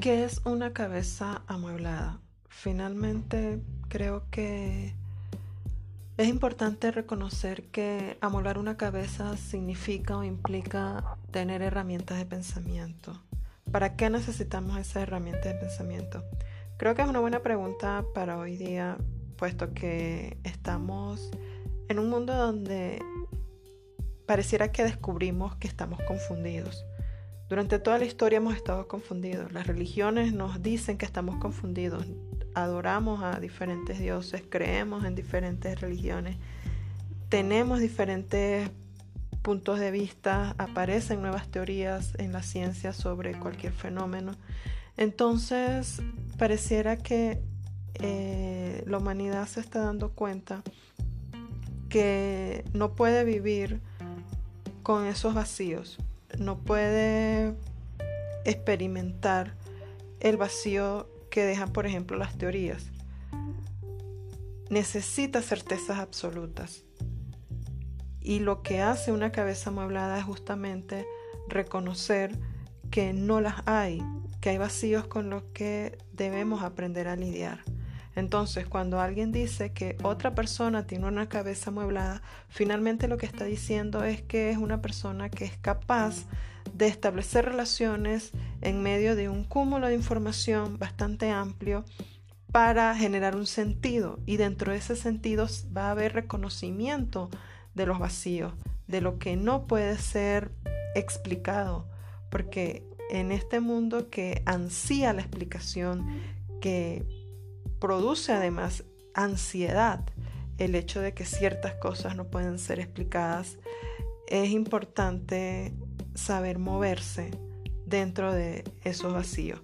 ¿Qué es una cabeza amueblada? Finalmente creo que es importante reconocer que amueblar una cabeza significa o implica tener herramientas de pensamiento. ¿Para qué necesitamos esas herramientas de pensamiento? Creo que es una buena pregunta para hoy día, puesto que estamos en un mundo donde pareciera que descubrimos que estamos confundidos. Durante toda la historia hemos estado confundidos. Las religiones nos dicen que estamos confundidos. Adoramos a diferentes dioses, creemos en diferentes religiones, tenemos diferentes puntos de vista, aparecen nuevas teorías en la ciencia sobre cualquier fenómeno. Entonces, pareciera que eh, la humanidad se está dando cuenta que no puede vivir con esos vacíos, no puede experimentar el vacío que dejan, por ejemplo, las teorías. Necesita certezas absolutas. Y lo que hace una cabeza amueblada es justamente reconocer que no las hay, que hay vacíos con los que debemos aprender a lidiar. Entonces, cuando alguien dice que otra persona tiene una cabeza amueblada, finalmente lo que está diciendo es que es una persona que es capaz de establecer relaciones en medio de un cúmulo de información bastante amplio para generar un sentido. Y dentro de ese sentido va a haber reconocimiento de los vacíos, de lo que no puede ser explicado, porque en este mundo que ansía la explicación, que produce además ansiedad el hecho de que ciertas cosas no pueden ser explicadas. Es importante saber moverse dentro de esos vacíos.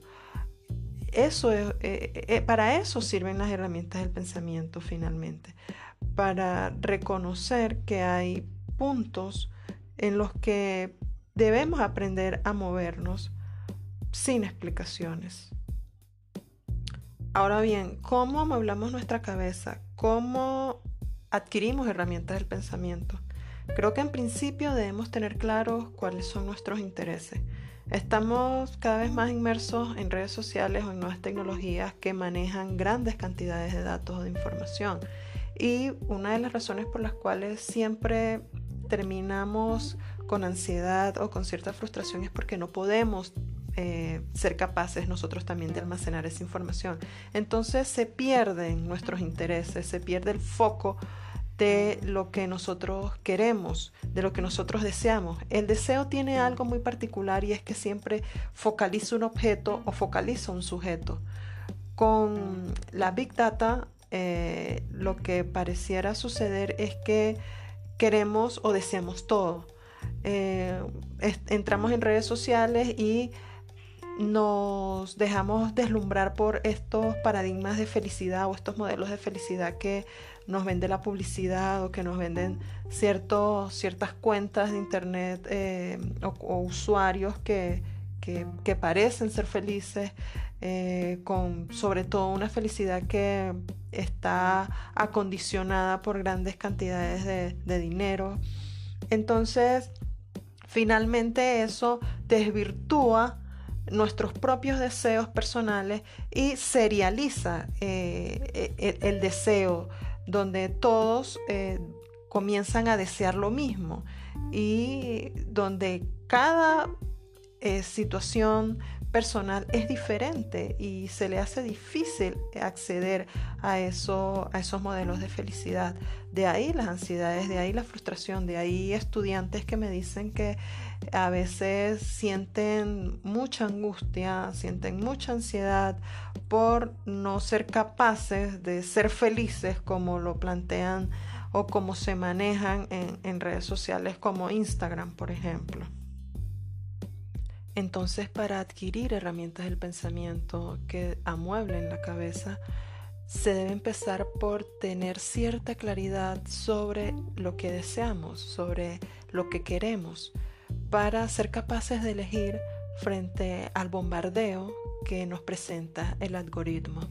Eso es, eh, eh, para eso sirven las herramientas del pensamiento finalmente, para reconocer que hay puntos en los que debemos aprender a movernos sin explicaciones. Ahora bien, ¿cómo amueblamos nuestra cabeza? ¿Cómo adquirimos herramientas del pensamiento? Creo que en principio debemos tener claros cuáles son nuestros intereses. Estamos cada vez más inmersos en redes sociales o en nuevas tecnologías que manejan grandes cantidades de datos o de información. Y una de las razones por las cuales siempre terminamos con ansiedad o con cierta frustración es porque no podemos eh, ser capaces nosotros también de almacenar esa información. Entonces se pierden nuestros intereses, se pierde el foco de lo que nosotros queremos, de lo que nosotros deseamos. El deseo tiene algo muy particular y es que siempre focaliza un objeto o focaliza un sujeto. Con la Big Data eh, lo que pareciera suceder es que queremos o deseamos todo. Eh, entramos en redes sociales y nos dejamos deslumbrar por estos paradigmas de felicidad o estos modelos de felicidad que nos vende la publicidad o que nos venden ciertas cuentas de internet eh, o, usuarios que, parecen ser felices, eh, con sobre todo una felicidad que está acondicionada por grandes cantidades de dinero. Entonces, finalmente eso desvirtúa nuestros propios deseos personales y serializa eh, e, el, deseo, donde todos eh, comienzan a desear lo mismo y donde cada eh, situación personal es diferente y se le hace difícil acceder a, eso, a esos modelos de felicidad. De ahí las ansiedades, de ahí la frustración, de ahí estudiantes que me dicen que a veces sienten mucha angustia, sienten mucha ansiedad por no ser capaces de ser felices como lo plantean o como se manejan en, en redes sociales como Instagram, por ejemplo. Entonces, para adquirir herramientas del pensamiento que amueblen la cabeza, se debe empezar por tener cierta claridad sobre lo que deseamos, sobre lo que queremos, para ser capaces de elegir frente al bombardeo que nos presenta el algoritmo.